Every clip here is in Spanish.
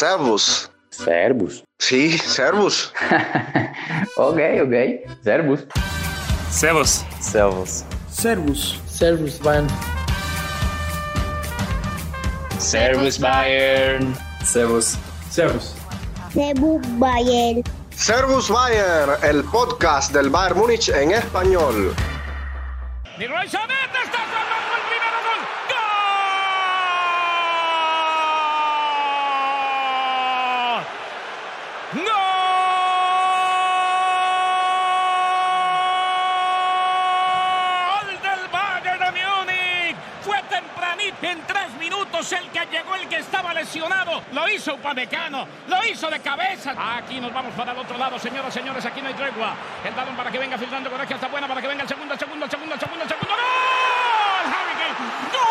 Servus. Servus. Sí, Servus. ok, ok. Servus. Servus. Servus. Servus. Servus, Bayern. Servus Bayern. Servus. Servus. Servus Bayern. Servus Bayern, el podcast del Bayern Múnich en español. Está salvando el primer gol. ¡Gol! ¡Gol del Bayern de Múnich! Fue tempranito, en tres minutos el que llegó, el que. Lo hizo Upamecano, lo hizo de cabeza. Aquí nos vamos para el otro lado, señoras, señores, aquí no hay tregua. El balón para que venga filtrando con está buena, para que venga el segundo, el segundo, el segundo, el segundo, el segundo. ¡Gol! Harry Kane. ¡Gol!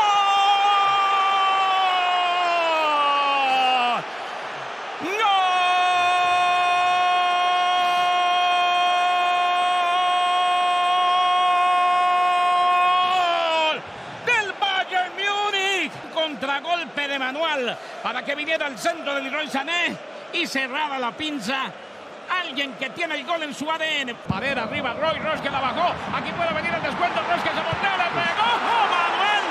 ¡Gol! Del Bayern Múnich. Contragolpe de manual para centro de Leroy Sané y cerrada la pinza. Alguien que tiene el gol en su ADN. Pared arriba, Roy Ross que la bajó. Aquí puede venir el descuento. Ross que se voltea, le pegó. ¡Oh, Manuel!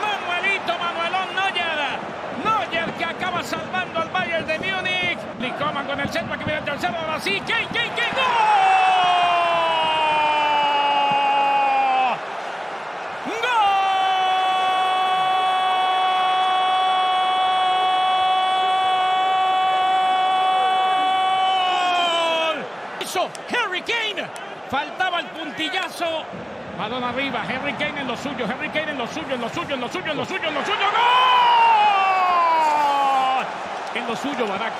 Manuelito, Manuelón Neuer. Neuer que acaba salvando al Bayern de Múnich. Licoman con el centro que viene el tercero. Ahora sí. ¿Quién, quién, quién? ¡Gol! Harry Kane. Faltaba el puntillazo. Balón arriba. Harry Kane en lo suyo. Harry Kane en lo suyo, en lo suyo, en lo suyo, en lo suyo, en lo suyo. ¡Gol! En lo suyo, Barak.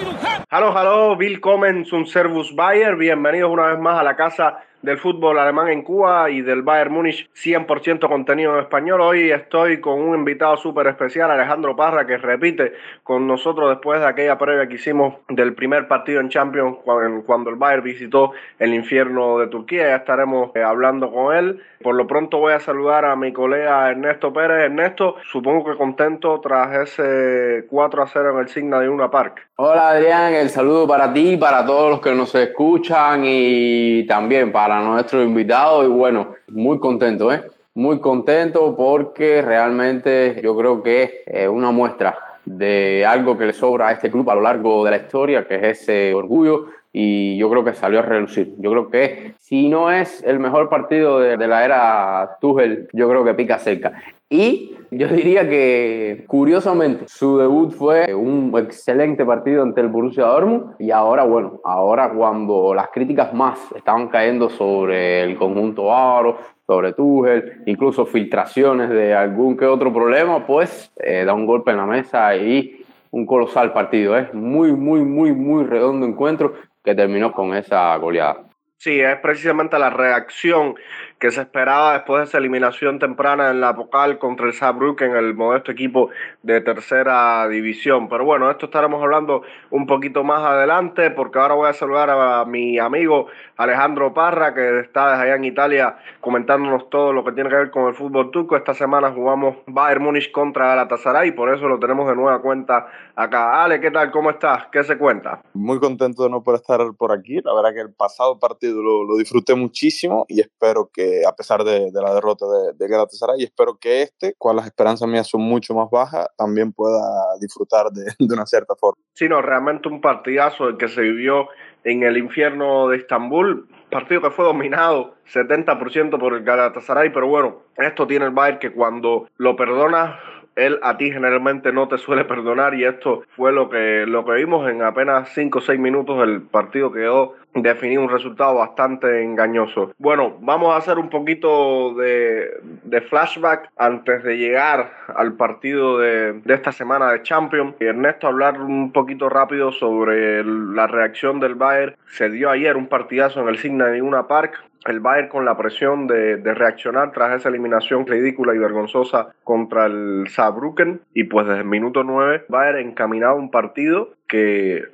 Cirujano. Hallo, hallo, willkommen zum Servus Bayern. Bienvenidos una vez más a la casa del fútbol alemán en Cuba y del Bayern Múnich 100% contenido en español. Hoy estoy con un invitado súper especial, Alejandro Parra, que repite con nosotros después de aquella previa que hicimos del primer partido en Champions cuando, el Bayern visitó el infierno de Turquía. Ya estaremos eh, hablando con él. Por lo pronto voy a saludar a mi colega Ernesto Pérez. Ernesto, supongo que contento tras ese 4 a 0 en el Signa de Una Park. Hola Adrián, el saludo para ti, para todos los que nos escuchan y también para nuestro invitado. Y bueno, muy contento, ¿eh? Muy contento porque realmente yo creo que es una muestra de algo que le sobra a este club a lo largo de la historia, que es ese orgullo y yo creo que salió a relucir. Yo creo que si no es el mejor partido de, la era Tuchel, yo creo que pica cerca. Y yo diría que, curiosamente, su debut fue un excelente partido ante el Borussia Dortmund y ahora, bueno, ahora cuando las críticas más estaban cayendo sobre el conjunto aro, sobre Tuchel, incluso filtraciones de algún que otro problema, pues eh, da un golpe en la mesa y un colosal partido. Es muy, muy, muy, muy redondo encuentro que terminó con esa goleada. Sí, es precisamente la reacción que se esperaba después de esa eliminación temprana en la Pocal contra el Saarbrücken, el modesto equipo de tercera división. Pero bueno, esto estaremos hablando un poquito más adelante, porque ahora voy a saludar a mi amigo Alejandro Parra, que está desde allá en Italia comentándonos todo lo que tiene que ver con el fútbol turco. Esta semana jugamos Bayern Múnich contra Galatasaray y por eso lo tenemos de nueva cuenta acá. Ale, ¿qué tal? ¿Cómo estás? ¿Qué se cuenta? Muy contento de no poder estar por aquí. La verdad que el pasado partido lo, lo disfruté muchísimo y espero que, a pesar de, la derrota de, de Galatasaray, espero que este, cual las esperanzas mías son mucho más bajas, también pueda disfrutar de, una cierta forma. Sí, no, realmente un partidazo el que se vivió en el infierno de Estambul, partido que fue dominado 70% por el Galatasaray, pero bueno, esto tiene el Bayern que cuando lo perdona él a ti generalmente no te suele perdonar y esto fue lo que, lo que vimos en apenas 5 o 6 minutos el partido quedó definido un resultado bastante engañoso. Bueno, vamos a hacer un poquito de, de flashback antes de llegar al partido de, de, esta semana de Champions. Ernesto, hablar un poquito rápido sobre la reacción del Bayern. Se dio ayer un partidazo en el Signa de Una Park el Bayern con la presión de, de, reaccionar tras esa eliminación ridícula y vergonzosa contra el Saarbrücken y pues desde el minuto 9 Bayern encaminaba un partido que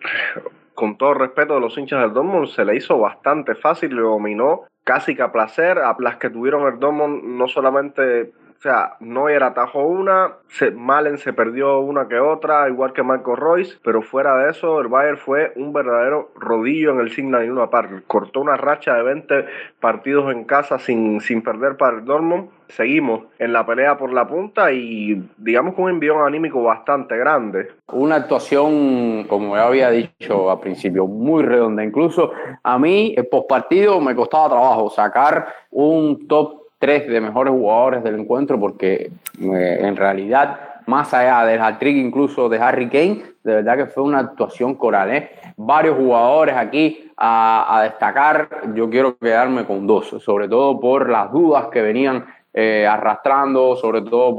con todo respeto de los hinchas del Dortmund, se le hizo bastante fácil, le dominó casi que a placer a las que tuvieron el Dortmund, no solamente o sea, Neuer atajó una, se, Malen se perdió una que otra, igual que Marco Royce, pero fuera de eso, el Bayern fue un verdadero rodillo en el Signa de una parte. Cortó una racha de 20 partidos en casa sin, sin perder para el Dortmund. Seguimos en la pelea por la punta y digamos con un envión anímico bastante grande. Una actuación, como ya había dicho al principio, muy redonda. Incluso a mí, el postpartido me costaba trabajo sacar un top tres de mejores jugadores del encuentro porque eh, en realidad, más allá del hat-trick incluso de Harry Kane, de verdad que fue una actuación coral. ¿eh? Varios jugadores aquí a, destacar, yo quiero quedarme con dos, sobre todo por las dudas que venían eh, arrastrando, sobre todo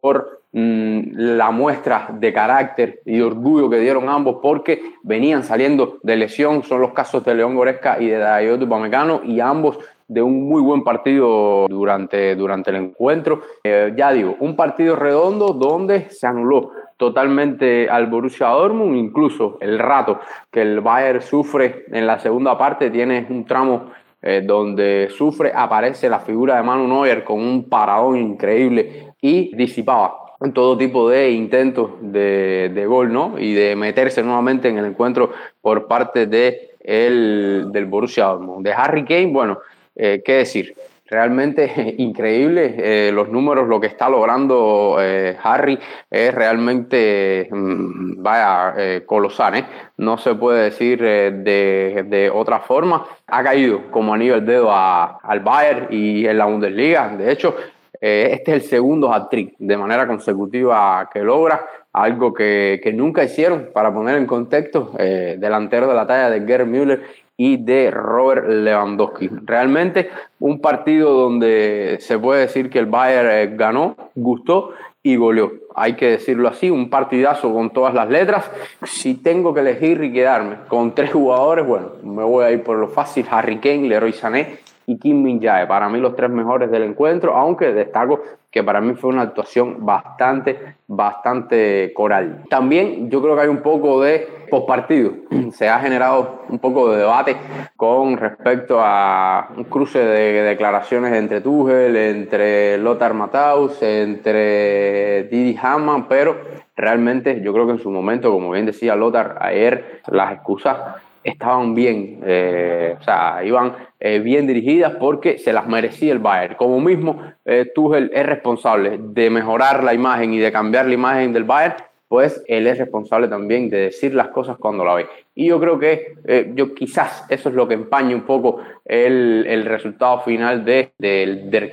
por, mm, la muestra de carácter y orgullo que dieron ambos porque venían saliendo de lesión, son los casos de León Goresca y de Dayot Upamecano y ambos de un muy buen partido durante, durante el encuentro. Eh, ya digo, un partido redondo donde se anuló totalmente al Borussia Dortmund, incluso el rato que el Bayern sufre en la segunda parte, tiene un tramo eh, donde sufre, aparece la figura de Manu Neuer con un paradón increíble y disipaba todo tipo de intentos de, de, gol, ¿no? Y de meterse nuevamente en el encuentro por parte de el, del Borussia Dortmund. De Harry Kane, bueno, eh, ¿Qué decir? Realmente increíble eh, los números, lo que está logrando eh, Harry es realmente, mm, vaya, colosal, No se puede decir de, otra forma. Ha caído como anillo el dedo al Bayern y en la Bundesliga. De hecho, este es el segundo hat-trick de manera consecutiva que logra, algo que, que, nunca hicieron, para poner en contexto, delantero de la talla de Gerd Müller y de Robert Lewandowski. Realmente un partido donde se puede decir que el Bayern eh, ganó, gustó y goleó. Hay que decirlo así, un partidazo con todas las letras. Si tengo que elegir y quedarme con tres jugadores, bueno, me voy a ir por lo fácil, Harry Kane, Leroy Sané y Kim Min Jae. Para mí los tres mejores del encuentro, aunque destaco que para mí fue una actuación bastante, bastante coral. También yo creo que hay un poco de postpartido. Se ha generado un poco de debate con respecto a un cruce de declaraciones entre Tuchel, entre Lothar Matthaus, entre Didi Hamann, pero realmente yo creo que en su momento, como bien decía Lothar ayer, las excusas estaban bien, eh, o sea, iban eh, bien dirigidas porque se las merecía el Bayern. Como mismo eh, Tuchel es responsable de mejorar la imagen y de cambiar la imagen del Bayern, pues él es responsable también de decir las cosas cuando la ve. Y yo creo que eh, yo quizás eso es lo que empaña un poco el, el resultado final de, del, del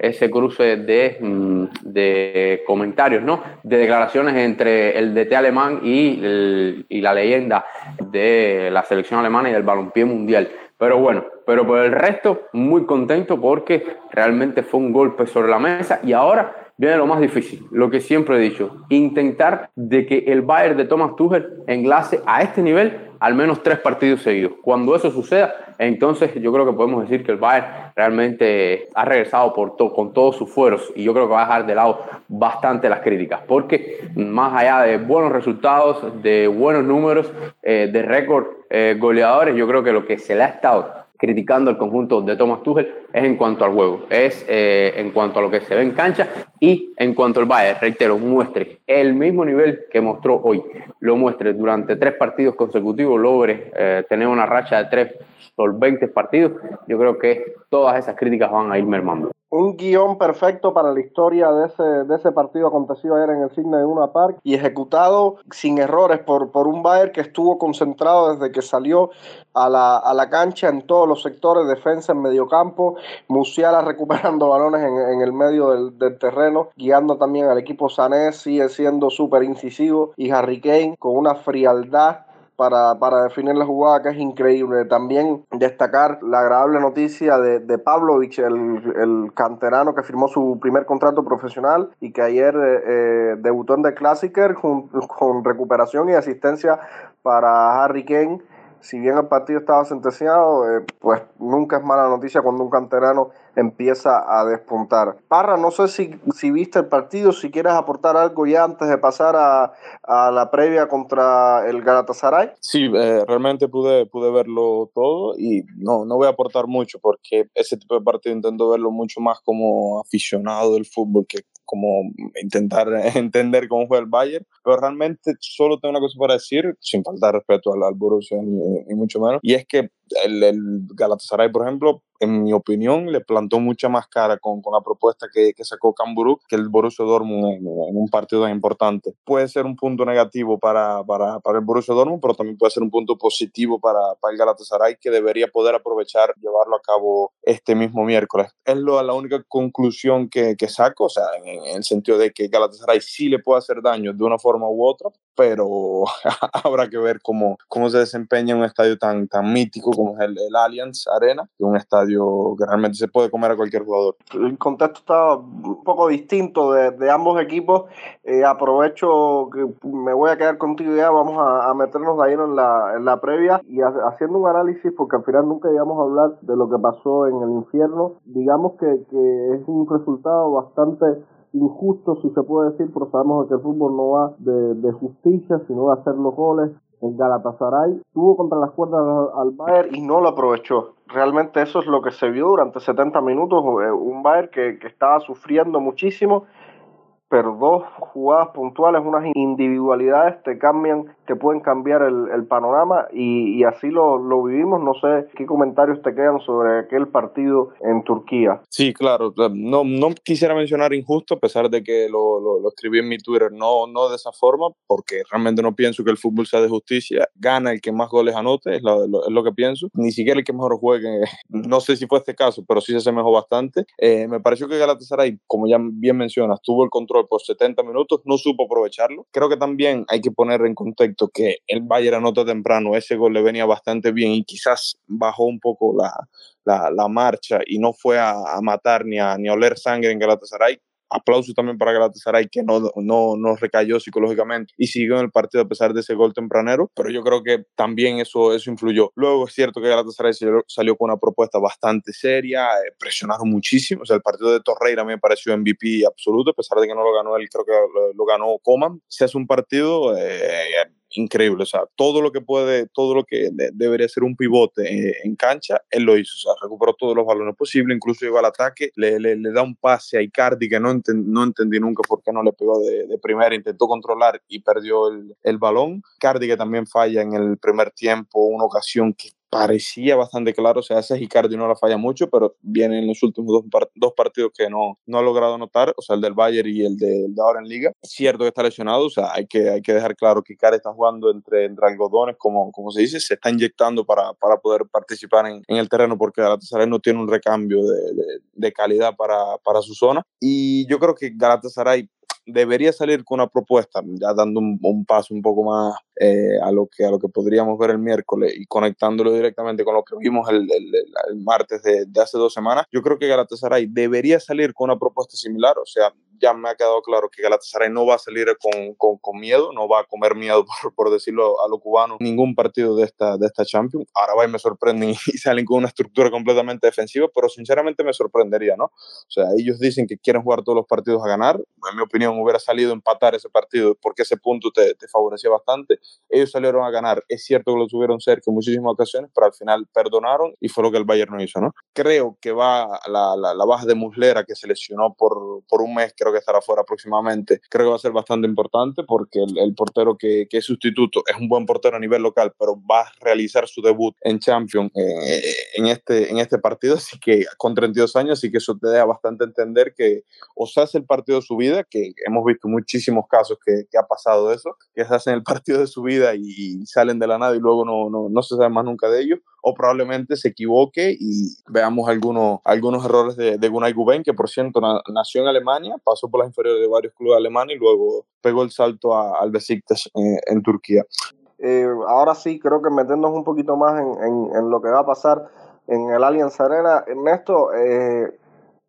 ese cruce de, mm, de, comentarios, ¿no? De declaraciones entre el DT alemán y, y la leyenda de la selección alemana y del balompié mundial. Pero bueno, pero por el resto, muy contento porque realmente fue un golpe sobre la mesa y ahora viene lo más difícil, lo que siempre he dicho, intentar de que el Bayern de Thomas Tuchel enlace a este nivel al menos tres partidos seguidos. Cuando eso suceda, entonces yo creo que podemos decir que el Bayern realmente ha regresado con todos sus fueros y yo creo que va a dejar de lado bastante las críticas, porque más allá de buenos resultados, de buenos números, eh, de récord eh, goleadores, yo creo que lo que se le ha estado criticando el conjunto de Thomas Tuchel es en cuanto al juego, es eh, en cuanto a lo que se ve en cancha y en cuanto al Bayern, reitero, muestre el mismo nivel que mostró hoy, lo muestre durante tres partidos consecutivos, logre eh, tener una racha de tres solventes partidos, yo creo que todas esas críticas van a ir mermando un guion perfecto para la historia de ese, de ese partido acontecido ayer en el cine de Una Park y ejecutado sin errores por, por un Bayern que estuvo concentrado desde que salió a la, a la cancha en todos los sectores, defensa en mediocampo, Musiala recuperando balones en, en el medio del, del, terreno, guiando también al equipo Sané, sigue siendo súper incisivo y Harry Kane con una frialdad para, para, definir la jugada que es increíble. También destacar la agradable noticia de, de Pavlovich, el, el, canterano que firmó su primer contrato profesional y que ayer eh, eh debutó en The Classicer con, con recuperación y asistencia para Harry Kane si bien el partido estaba sentenciado, eh, pues nunca es mala noticia cuando un canterano empieza a despuntar. Parra, no sé si, si viste el partido, si quieres aportar algo ya antes de pasar a, a la previa contra el Galatasaray. Sí, eh, realmente pude, pude verlo todo y no, no voy a aportar mucho porque ese tipo de partido intento verlo mucho más como aficionado del fútbol que como intentar entender cómo fue el Bayern, pero realmente solo tengo una cosa para decir, sin faltar respeto al, al Borussia ni, ni, mucho menos, y es que el, el, Galatasaray, por ejemplo, en mi opinión, le plantó mucha más cara con, con la propuesta que, que sacó Camburú que el Borussia Dortmund en, un partido tan importante. Puede ser un punto negativo para, para, para el Borussia Dortmund, pero también puede ser un punto positivo para, para el Galatasaray que debería poder aprovechar llevarlo a cabo este mismo miércoles. Es lo, la única conclusión que, que saco, o sea, en, en, el sentido de que Galatasaray sí le puede hacer daño de una forma u otra, pero habrá que ver cómo, cómo se desempeña un estadio tan, tan mítico como es el, el Allianz Arena, un estadio que realmente se puede comer a cualquier jugador. El contexto está un poco distinto de, de ambos equipos. Eh, aprovecho que me voy a quedar contigo ya, vamos a, a meternos ahí en la, en la previa y a, haciendo un análisis, porque al final nunca íbamos a hablar de lo que pasó en el infierno. Digamos que, que es un resultado bastante injusto, si se puede decir, pero sabemos que el fútbol no va de, justicia, sino de hacer los goles. El Galatasaray tuvo contra las cuerdas al Bayern y no lo aprovechó. Realmente eso es lo que se vio durante 70 minutos, eh, un Bayern que, que estaba sufriendo muchísimo pero dos jugadas puntuales, unas individualidades te cambian, te pueden cambiar el, el panorama y, y, así lo, lo vivimos. No sé qué comentarios te quedan sobre aquel partido en Turquía. Sí, claro, no, no quisiera mencionar injusto, a pesar de que lo, lo, lo, escribí en mi Twitter, no, no de esa forma, porque realmente no pienso que el fútbol sea de justicia. Gana el que más goles anote, es lo, es lo que pienso. Ni siquiera el que mejor juegue, no sé si fue este caso, pero sí se asemejó bastante. Eh, me pareció que Galatasaray, como ya bien mencionas, tuvo el control por 70 minutos, no supo aprovecharlo. Creo que también hay que poner en contexto que el Bayern anota temprano, ese gol le venía bastante bien y quizás bajó un poco la, la, la marcha y no fue a, a, matar ni a, ni a oler sangre en Galatasaray, aplauso también para Galatasaray que no, no, no recayó psicológicamente y siguió en el partido a pesar de ese gol tempranero, pero yo creo que también eso, eso influyó. Luego es cierto que Galatasaray salió con una propuesta bastante seria, eh, presionaron muchísimo, o sea, el partido de Torreira me pareció MVP absoluto, a pesar de que no lo ganó él, creo que lo, lo ganó Coman. Se hace un partido... Eh, increíble, o sea, todo lo que puede, todo lo que de, debería ser un pivote eh, en cancha, él lo hizo, o sea, recuperó todos los balones posibles, incluso llegó al ataque, le, le, le da un pase a Icardi que no, enten, no entendí nunca por qué no le pegó de, de primera, intentó controlar y perdió el, el balón, Icardi que también falla en el primer tiempo, una ocasión que parecía bastante claro, o sea, ese Icardi no la falla mucho, pero viene en los últimos dos, dos partidos que no, no ha logrado anotar, o sea, el del Bayern y el de, de, ahora en Liga. Es cierto que está lesionado, o sea, hay que, hay que dejar claro que Icardi está jugando entre, entre algodones, como, como se dice, se está inyectando para, para poder participar en, en el terreno, porque Galatasaray no tiene un recambio de, de, de calidad para, para su zona. Y yo creo que Galatasaray debería salir con una propuesta, ya dando un, paso un poco más eh, a, lo que, a lo que podríamos ver el miércoles y conectándolo directamente con lo que vimos el, el, el martes de, de, hace dos semanas, yo creo que Galatasaray debería salir con una propuesta similar, o sea, ya me ha quedado claro que Galatasaray no va a salir con, con, con miedo, no va a comer miedo, por, por, decirlo a lo cubano, ningún partido de esta, de esta Champions. Ahora va y me sorprenden y salen con una estructura completamente defensiva, pero sinceramente me sorprendería, ¿no? O sea, ellos dicen que quieren jugar todos los partidos a ganar. En mi opinión, hubiera salido a empatar ese partido porque ese punto te, te favorecía bastante. Ellos salieron a ganar. Es cierto que lo tuvieron cerca en muchísimas ocasiones, pero al final perdonaron y fue lo que el Bayern no hizo, ¿no? Creo que va la, la, la baja de Muslera, que se lesionó por, por un mes, creo que estará fuera aproximadamente, creo que va a ser bastante importante porque el, el portero que, que, es sustituto es un buen portero a nivel local, pero va a realizar su debut en Champions eh, en, este, en este partido, así que con 32 años, así que eso te da bastante entender que o se hace el partido de su vida, que hemos visto muchísimos casos que, que ha pasado eso, que se hacen el partido de su vida y, y salen de la nada y luego no, no, no se sabe más nunca de ellos, o probablemente se equivoque y veamos algunos, algunos errores de, de Gunay Guben, que por cierto na, nació en Alemania, pasó por las inferiores de varios clubes alemanes y luego pegó el salto al Besiktas en, en Turquía. Eh, ahora sí, creo que meternos un poquito más en, en, en, lo que va a pasar en el Allianz Arena. Ernesto, eh,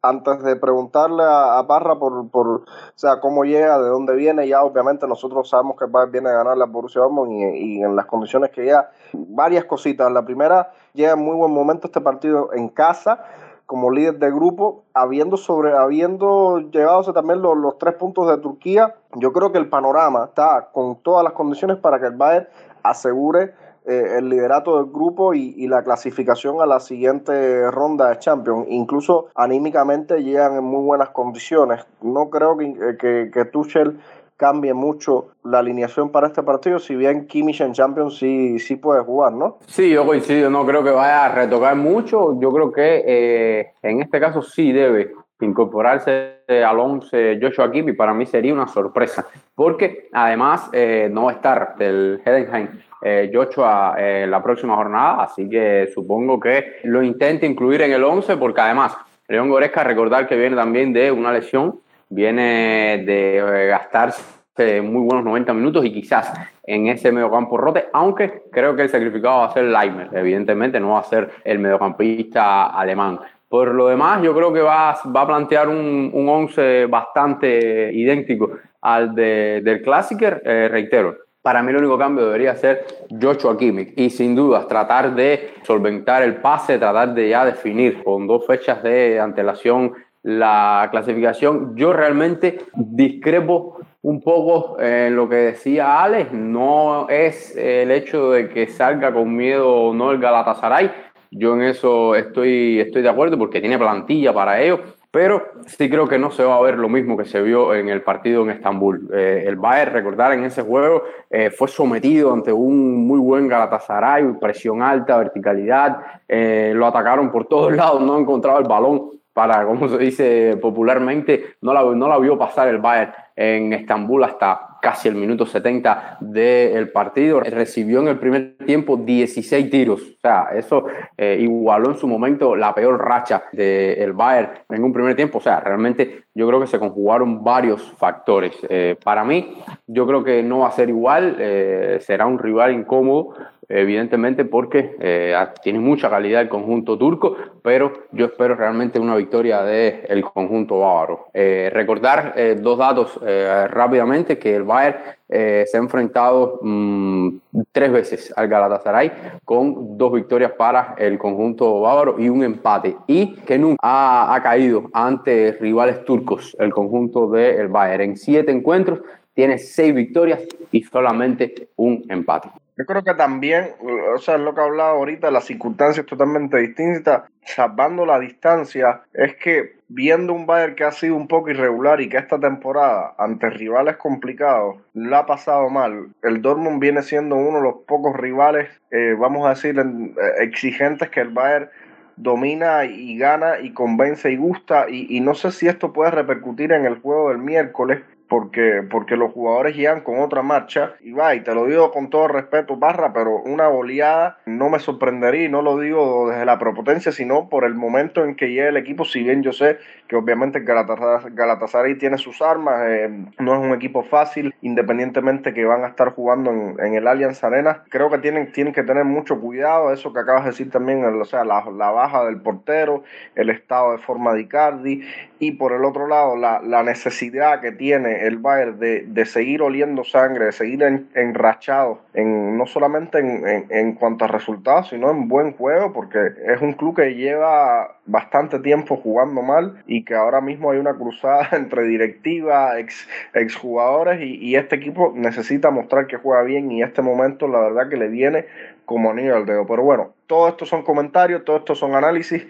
antes de preguntarle a, a Parra por, por, o sea, cómo llega, de dónde viene, ya obviamente nosotros sabemos que viene a ganar la Borussia Dortmund y, en las condiciones que llega, varias cositas. La primera, llega en muy buen momento este partido en casa, como líder de grupo, habiendo sobre, habiendo llegado también los, los tres puntos de Turquía, yo creo que el panorama está con todas las condiciones para que el Bayern asegure eh, el liderato del grupo y, y, la clasificación a la siguiente ronda de Champions. Incluso anímicamente llegan en muy buenas condiciones. No creo que, eh, que, que Tuchel cambie mucho la alineación para este partido, si bien Kimmich en Champions sí, sí puede jugar, ¿no? Sí, yo coincido, no creo que vaya a retocar mucho, yo creo que eh, en este caso sí debe incorporarse al 11 Joshua Kimmich, para mí sería una sorpresa, porque además eh, no va a estar del Hedenheim eh, Joshua eh, la próxima jornada, así que supongo que lo intente incluir en el 11, porque además León Goresca, recordar que viene también de una lesión, viene de eh, gastarse muy buenos 90 minutos y quizás en ese mediocampo rote, aunque creo que el sacrificado va a ser Leimer, evidentemente no va a ser el mediocampista alemán. Por lo demás, yo creo que va, va a plantear un, un once bastante idéntico al de, del Clásiker, eh, reitero. Para mí el único cambio debería ser Joshua Kimmich y sin dudas tratar de solventar el pase, tratar de ya definir con dos fechas de antelación la clasificación. Yo realmente discrepo un poco en lo que decía Alex, no es el hecho de que salga con miedo o no el Galatasaray, yo en eso estoy, estoy de acuerdo porque tiene plantilla para ello, pero sí creo que no se va a ver lo mismo que se vio en el partido en Estambul. Eh, el Bayern, recordar, en ese juego eh, fue sometido ante un muy buen Galatasaray, presión alta, verticalidad, eh, lo atacaron por todos lados, no encontraba el balón para, como se dice popularmente, no la, no la vio pasar el Bayern en Estambul hasta casi el minuto 70 del partido. Recibió en el primer tiempo 16 tiros. O sea, eso eh, igualó en su momento la peor racha del Bayern en un primer tiempo. O sea, realmente yo creo que se conjugaron varios factores. Eh, para mí, yo creo que no va a ser igual. Eh, será un rival incómodo evidentemente porque eh, tiene mucha calidad el conjunto turco, pero yo espero realmente una victoria del el conjunto bávaro. Eh, recordar eh, dos datos eh, rápidamente, que el Bayern eh, se ha enfrentado mmm, tres veces al Galatasaray con dos victorias para el conjunto bávaro y un empate, y que nunca ha, ha caído ante rivales turcos el conjunto del Bayern. En siete encuentros tiene seis victorias y solamente un empate. Yo creo que también, o sea, es lo que hablaba ahorita, las circunstancias totalmente distintas, salvando la distancia, es que viendo un Bayern que ha sido un poco irregular y que esta temporada, ante rivales complicados, lo ha pasado mal, el Dortmund viene siendo uno de los pocos rivales, eh, vamos a decir, exigentes que el Bayern domina y gana y convence y gusta y, y no sé si esto puede repercutir en el juego del miércoles porque, porque los jugadores llegan con otra marcha. Y va, y te lo digo con todo respeto, Barra, pero una goleada no me sorprendería y no lo digo desde la prepotencia, sino por el momento en que llega el equipo, si bien yo sé que obviamente Galatasaray, Galatasaray tiene sus armas, eh, no es un equipo fácil, independientemente que van a estar jugando en, en, el Allianz Arena, creo que tienen, tienen que tener mucho cuidado, eso que acabas de decir también, o sea, la, la baja del portero, el estado de forma de Icardi, y por el otro lado, la, la necesidad que tiene el Bayern de, de seguir oliendo sangre, de seguir en, enrachado, en, no solamente en, en, cuanto a resultados, sino en buen juego, porque es un club que lleva bastante tiempo jugando mal y que ahora mismo hay una cruzada entre directiva, ex, exjugadores y, y este equipo necesita mostrar que juega bien y este momento la verdad que le viene como anillo al dedo. Pero bueno, todo esto son comentarios, todo esto son análisis.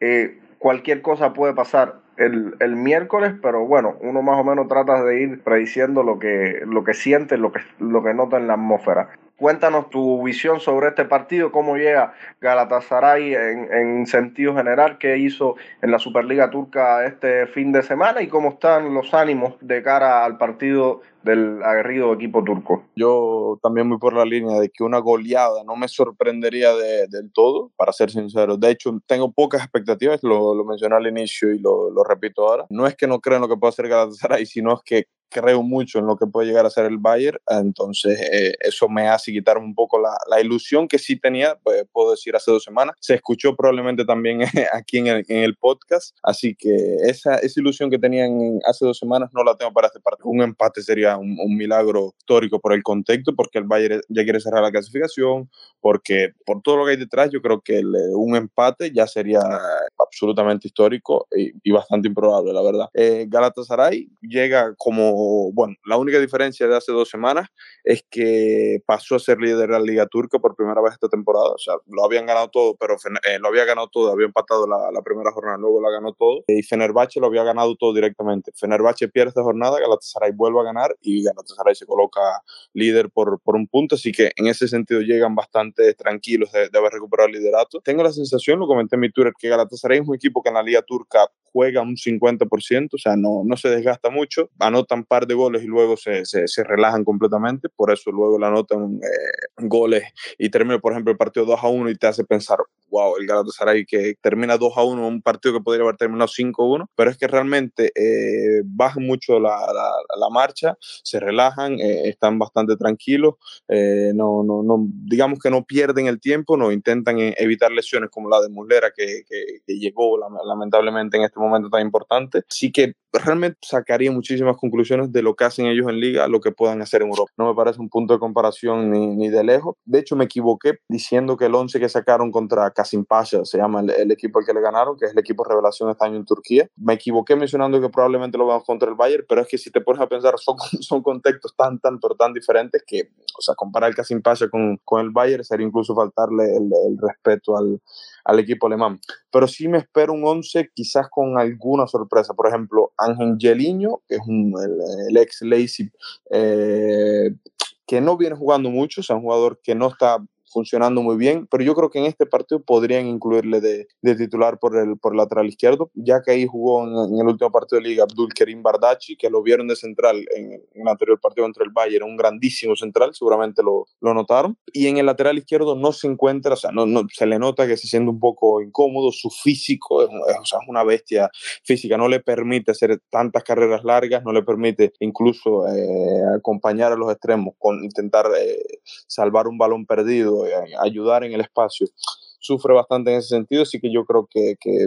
Eh, cualquier cosa puede pasar el, el, miércoles, pero bueno, uno más o menos trata de ir prediciendo lo que, lo que siente, lo que, lo que nota en la atmósfera. Cuéntanos tu visión sobre este partido, cómo llega Galatasaray en, en, sentido general, qué hizo en la Superliga Turca este fin de semana y cómo están los ánimos de cara al partido del aguerrido equipo turco. Yo también voy por la línea de que una goleada no me sorprendería de, del todo, para ser sincero. De hecho, tengo pocas expectativas, lo, mencioné al inicio y lo, lo, repito ahora. No es que no creo en lo que pueda hacer Galatasaray, sino es que creo mucho en lo que puede llegar a ser el Bayern, entonces eh, eso me hace quitarme un poco la, la ilusión que sí tenía, pues, puedo decir, hace dos semanas. Se escuchó probablemente también aquí en el, podcast, así que esa, esa ilusión que tenían hace dos semanas no la tengo para este partido. Un empate sería un, milagro histórico por el contexto, porque el Bayern ya quiere cerrar la clasificación, porque por todo lo que hay detrás, yo creo que un empate ya sería absolutamente histórico y, y bastante improbable, la verdad. Eh, Galatasaray llega como, bueno, la única diferencia de hace dos semanas es que pasó a ser líder de la Liga Turca por primera vez esta temporada. O sea, lo habían ganado todo, pero eh, lo había ganado todo, había empatado la, la, primera jornada, luego la ganó todo. Y Fenerbahce lo había ganado todo directamente. Fenerbahce pierde esta jornada, Galatasaray vuelve a ganar y Galatasaray se coloca líder por, por un punto. Así que en ese sentido llegan bastante tranquilos de, de haber recuperado el liderato. Tengo la sensación, lo comenté en mi Twitter, que Galatasaray es un equipo que en la Liga Turca juega un 50%, o sea, no, no se desgasta mucho, anotan un par de goles y luego se, se, se, relajan completamente, por eso luego le anotan eh, goles y termina, por ejemplo, el partido 2 a 1 y te hace pensar, wow, el Galatasaray que termina 2 a 1, un partido que podría haber terminado 5 a 1, pero es que realmente eh, bajan mucho la, la, marcha, se relajan, eh, están bastante tranquilos, eh, no, no, no, digamos que no pierden el tiempo, no intentan eh, evitar lesiones como la de Muslera que, que, que llegó lamentablemente en este momento tan importante. Así que realmente sacaría muchísimas conclusiones de lo que hacen ellos en liga, lo que puedan hacer en Europa. No me parece un punto de comparación ni, ni de lejos. De hecho, me equivoqué diciendo que el 11 que sacaron contra Kasim Pasha, se llama el, el, equipo al que le ganaron, que es el equipo revelación este año en Turquía. Me equivoqué mencionando que probablemente lo vamos contra el Bayern, pero es que si te pones a pensar, son, son contextos tan, tan, pero tan diferentes que, o sea, comparar el Kasim Pasha con, con el Bayern sería incluso faltarle el, el respeto al, al equipo alemán. Pero sí me espero un 11 quizás con alguna sorpresa. Por ejemplo, Ángel Geliño, que es un, el, ex Leipzig, eh, que no viene jugando mucho, o sea, un jugador que no está funcionando muy bien, pero yo creo que en este partido podrían incluirle de, de titular por el, por lateral izquierdo, ya que ahí jugó en, en, el último partido de liga Abdul Kerim Bardachi, que lo vieron de central en, en, el anterior partido entre el Bayern, un grandísimo central, seguramente lo, lo notaron, y en el lateral izquierdo no se encuentra, o sea, no, no, se le nota que se siente un poco incómodo, su físico es, es, o sea, es una bestia física, no le permite hacer tantas carreras largas, no le permite incluso eh, acompañar a los extremos con intentar eh, salvar un balón perdido ayudar en el espacio. Sufre bastante en ese sentido, así que yo creo que, que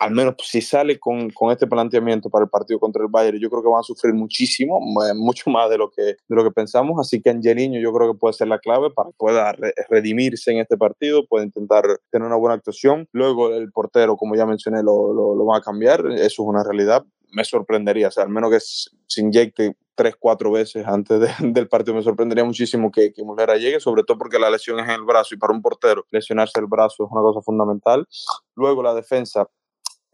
al menos si sale con, con, este planteamiento para el partido contra el Bayern, yo creo que van a sufrir muchísimo, mucho más de lo que, de lo que pensamos, así que Angelino yo creo que puede ser la clave para que pueda re redimirse en este partido, puede intentar tener una buena actuación. Luego el portero, como ya mencioné, lo, lo, lo va a cambiar, eso es una realidad, me sorprendería, o sea, al menos que se inyecte tres, cuatro veces antes de, del partido. Me sorprendería muchísimo que, que llegue, sobre todo porque la lesión es en el brazo y para un portero lesionarse el brazo es una cosa fundamental. Luego la defensa,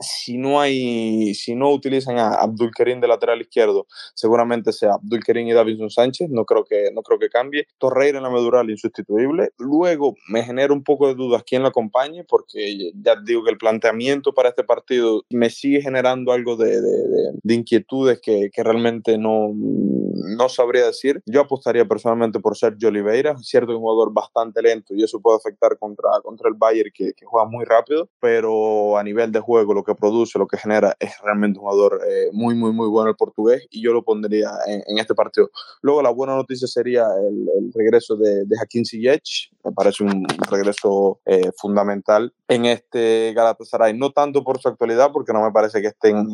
si no hay, si no utilizan a Abdul Karim de lateral izquierdo, seguramente sea Abdul Karim y Davinson Sánchez, no creo que, no creo que cambie. Torreira en la medural insustituible. Luego me genera un poco de dudas quién lo acompañe, porque ya digo que el planteamiento para este partido me sigue generando algo de, de, de, de inquietudes que, que realmente no, no sabría decir. Yo apostaría personalmente por Sergio Oliveira, cierto es un jugador bastante lento y eso puede afectar contra, contra el Bayern que, juega muy rápido, pero a nivel de juego lo que produce, lo que genera es realmente un jugador eh, muy, muy, muy bueno el portugués y yo lo pondría en, este partido. Luego la buena noticia sería el, el regreso de, de Hakim Ziyech, me parece un regreso eh, fundamental en este Galatasaray, no tanto por su actualidad, porque no me parece que esté en,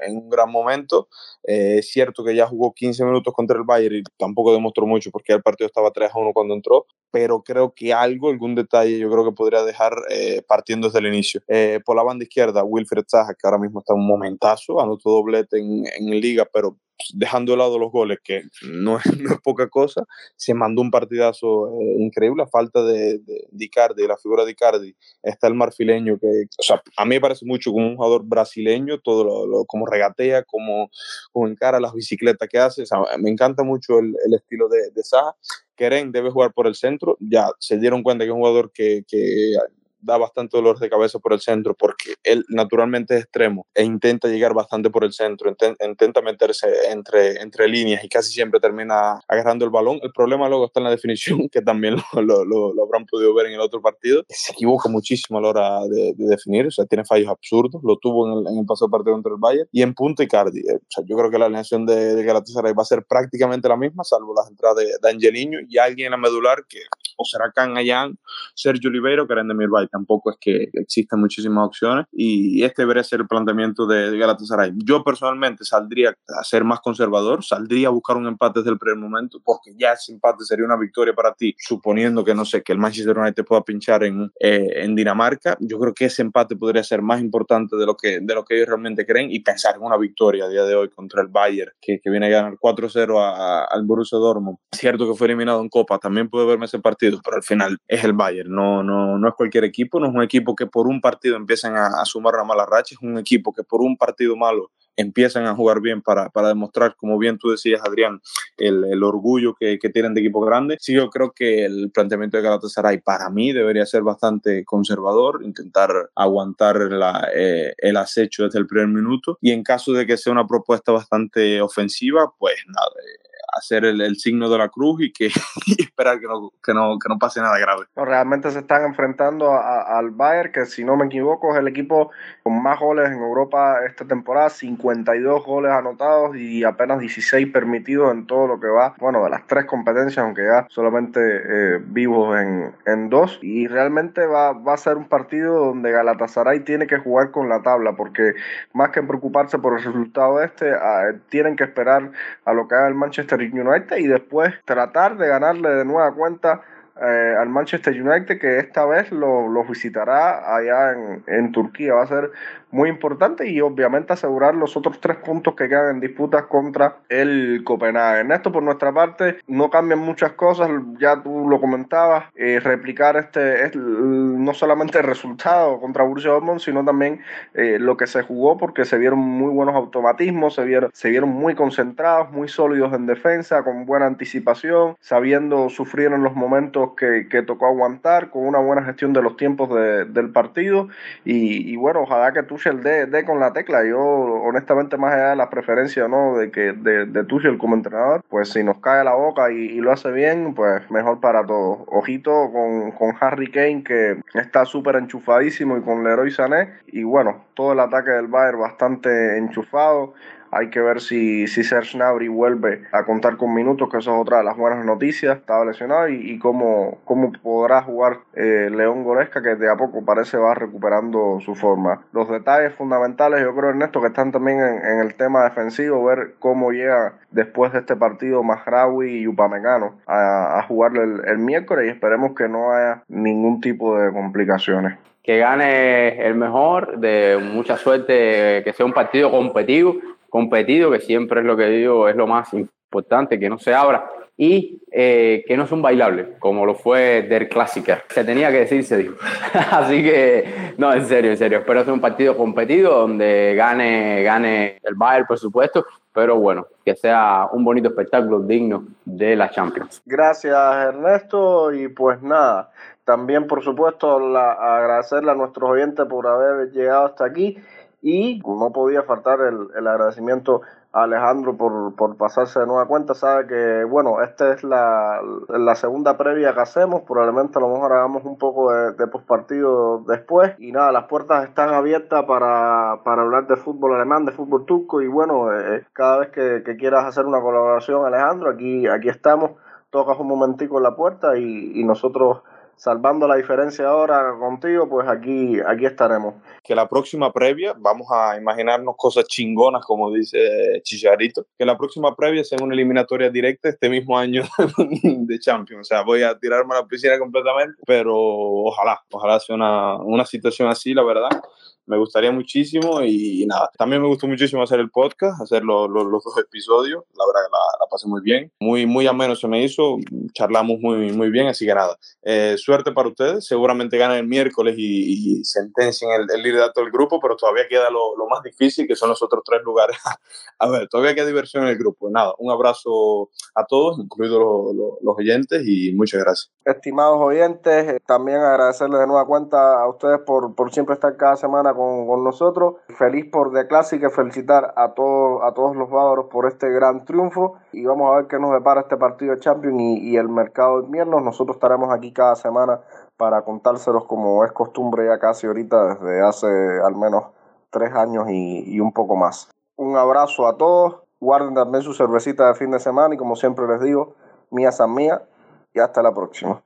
en un gran momento, eh, es cierto que ya jugó 15 minutos contra el Bayern y tampoco demostró mucho porque el partido estaba 3 a 1 cuando entró, pero creo que algo, algún detalle yo creo que podría dejar eh, partiendo desde el inicio. Eh, por la banda izquierda, Wilfred Zaha, que ahora mismo está en un momentazo, anotó doblete en, en liga, pero dejando de lado los goles, que no es, no es poca cosa, se mandó un partidazo eh, increíble a falta de, de, de, la figura de Icardi, está el marfileño, que o sea, a mí me parece mucho como un jugador brasileño, todo lo, como regatea, como, como encara las bicicletas que hace, o me encanta mucho el, el estilo de, de Saja. Keren debe jugar por el centro, ya se dieron cuenta que es un jugador que, que da bastante dolor de cabeza por el centro porque él naturalmente es extremo e intenta llegar bastante por el centro, intenta meterse entre, entre líneas y casi siempre termina agarrando el balón. El problema luego está en la definición, que también lo, lo, lo habrán podido ver en el otro partido. Se equivoca muchísimo a la hora de, definir, o sea, tiene fallos absurdos, lo tuvo en el, en el pasado partido contra el Bayern y en punto Icardi. Eh, o sea, yo creo que la alineación de, de Galatasaray va a ser prácticamente la misma, salvo las entradas de, de Angelino y alguien en la medular que o será Can Ayan, Sergio Oliveira o Karen de Mirbay. Tampoco es que existen muchísimas opciones y este debería ser el planteamiento de Galatasaray. Yo personalmente saldría a ser más conservador, saldría a buscar un empate desde el primer momento porque ya ese empate sería una victoria para ti, suponiendo que no sé, que el Manchester United pueda pinchar en, eh, en Dinamarca. Yo creo que ese empate podría ser más importante de lo que, de lo que ellos realmente creen y pensar en una victoria a día de hoy contra el Bayern, que, que viene a ganar 4-0 al Borussia Dortmund. Cierto que fue eliminado en Copa, también puede verme ese partido pero al final es el Bayern, no, no, no es cualquier equipo, no es un equipo que por un partido empiezan a, a sumar una mala racha, es un equipo que por un partido malo empiezan a jugar bien para, para demostrar, como bien tú decías, Adrián, el, orgullo que, tienen de equipo grande. Sí, yo creo que el planteamiento de Galatasaray para mí debería ser bastante conservador, intentar aguantar eh, el acecho desde el primer minuto y en caso de que sea una propuesta bastante ofensiva, pues nada, eh, hacer el, el, signo de la cruz y, que, y esperar que no, que, no, que no pase nada grave. No, realmente se están enfrentando a, a, al Bayern, que si no me equivoco es el equipo con más goles en Europa esta temporada, 52 goles anotados y apenas 16 permitidos en todo lo que va, bueno, de las tres competencias, aunque ya solamente eh, vivos en, en, dos. Y realmente va, va a ser un partido donde Galatasaray tiene que jugar con la tabla, porque más que preocuparse por el resultado este, uh, tienen que esperar a lo que haga el Manchester United y después tratar de ganarle de nueva cuenta eh, al Manchester United que esta vez lo, lo visitará allá en, en, Turquía. Va a ser muy importante y obviamente asegurar los otros tres puntos que quedan en disputas contra el Copenhague. Ernesto, por nuestra parte, no cambian muchas cosas, ya tú lo comentabas, eh, replicar este es no solamente el resultado contra Borussia Dortmund, sino también eh, lo que se jugó porque se vieron muy buenos automatismos, se vieron, se vieron muy concentrados, muy sólidos en defensa, con buena anticipación, sabiendo sufrir en los momentos que, que tocó aguantar, con una buena gestión de los tiempos de, del partido y, y bueno, ojalá que tú Tuchel dé, dé con la tecla. Yo, honestamente, más allá de la preferencia ¿no? de, que, de, de Tuchel como entrenador, pues si nos cae la boca y, y lo hace bien, pues mejor para todos. Ojito con, con Harry Kane, que está súper enchufadísimo, y con Leroy Sané. Y bueno, todo el ataque del Bayern bastante enchufado. Hay que ver si, si Serge Gnabry vuelve a contar con minutos, que eso es otra de las buenas noticias. Estaba lesionado y, y cómo, cómo podrá jugar eh, León Goresca, que de a poco parece va recuperando su forma. Los detalles fundamentales, yo creo, Ernesto, que están también en, el tema defensivo, ver cómo llega después de este partido Masraoui y Upamecano a, a jugar el, el miércoles y esperemos que no haya ningún tipo de complicaciones que gane el mejor, de mucha suerte, que sea un partido competitivo competido, que siempre es lo que digo, es lo más importante, que no se abra y eh, que no es un bailable, como lo fue Der Clásica. Se tenía que decir, se dijo. Así que, no, en serio, en serio. Espero hacer un partido competido donde gane, gane el Bayern, por supuesto, pero bueno, que sea un bonito espectáculo digno de la Champions. Gracias, Ernesto, y pues nada. También, por supuesto, la, agradecerle a nuestros oyentes por haber llegado hasta aquí y no podía faltar el, el agradecimiento a Alejandro por, por, pasarse de nueva cuenta. Sabe que, bueno, esta es la, la, segunda previa que hacemos. Probablemente a lo mejor hagamos un poco de, de postpartido después. Y nada, las puertas están abiertas para, para hablar de fútbol alemán, de fútbol turco. Y bueno, eh, cada vez que, que, quieras hacer una colaboración, Alejandro, aquí, aquí estamos. Tocas un momentico en la puerta y, y nosotros salvando la diferencia ahora contigo, pues aquí, aquí estaremos. Que la próxima previa, vamos a imaginarnos cosas chingonas, como dice Chicharito, que la próxima previa sea una eliminatoria directa este mismo año de Champions. O sea, voy a tirarme a la piscina completamente, pero ojalá, ojalá sea una, una situación así, la verdad me gustaría muchísimo y, nada, también me gustó muchísimo hacer el podcast, hacer los dos episodios, la verdad que la, pasé muy bien, muy, muy ameno se me hizo, charlamos muy, muy bien, así que nada, eh, suerte para ustedes, seguramente ganen el miércoles y, sentencien el, el liderato del grupo, pero todavía queda lo, lo, más difícil, que son los otros tres lugares. a ver, todavía queda diversión en el grupo. Nada, un abrazo a todos, incluidos los, los oyentes, y muchas gracias. Estimados oyentes, eh, también agradecerles de nueva cuenta a ustedes por, por siempre estar cada semana con, con nosotros. Feliz por The Classic, felicitar a todos, a todos los bávaros por este gran triunfo y vamos a ver qué nos depara este partido de Champions y, y el mercado de invierno. Nosotros estaremos aquí cada semana para contárselos como es costumbre ya casi ahorita desde hace al menos tres años y, y un poco más. Un abrazo a todos, guarden también su cervecita de fin de semana y como siempre les digo, mía san mía y hasta la próxima.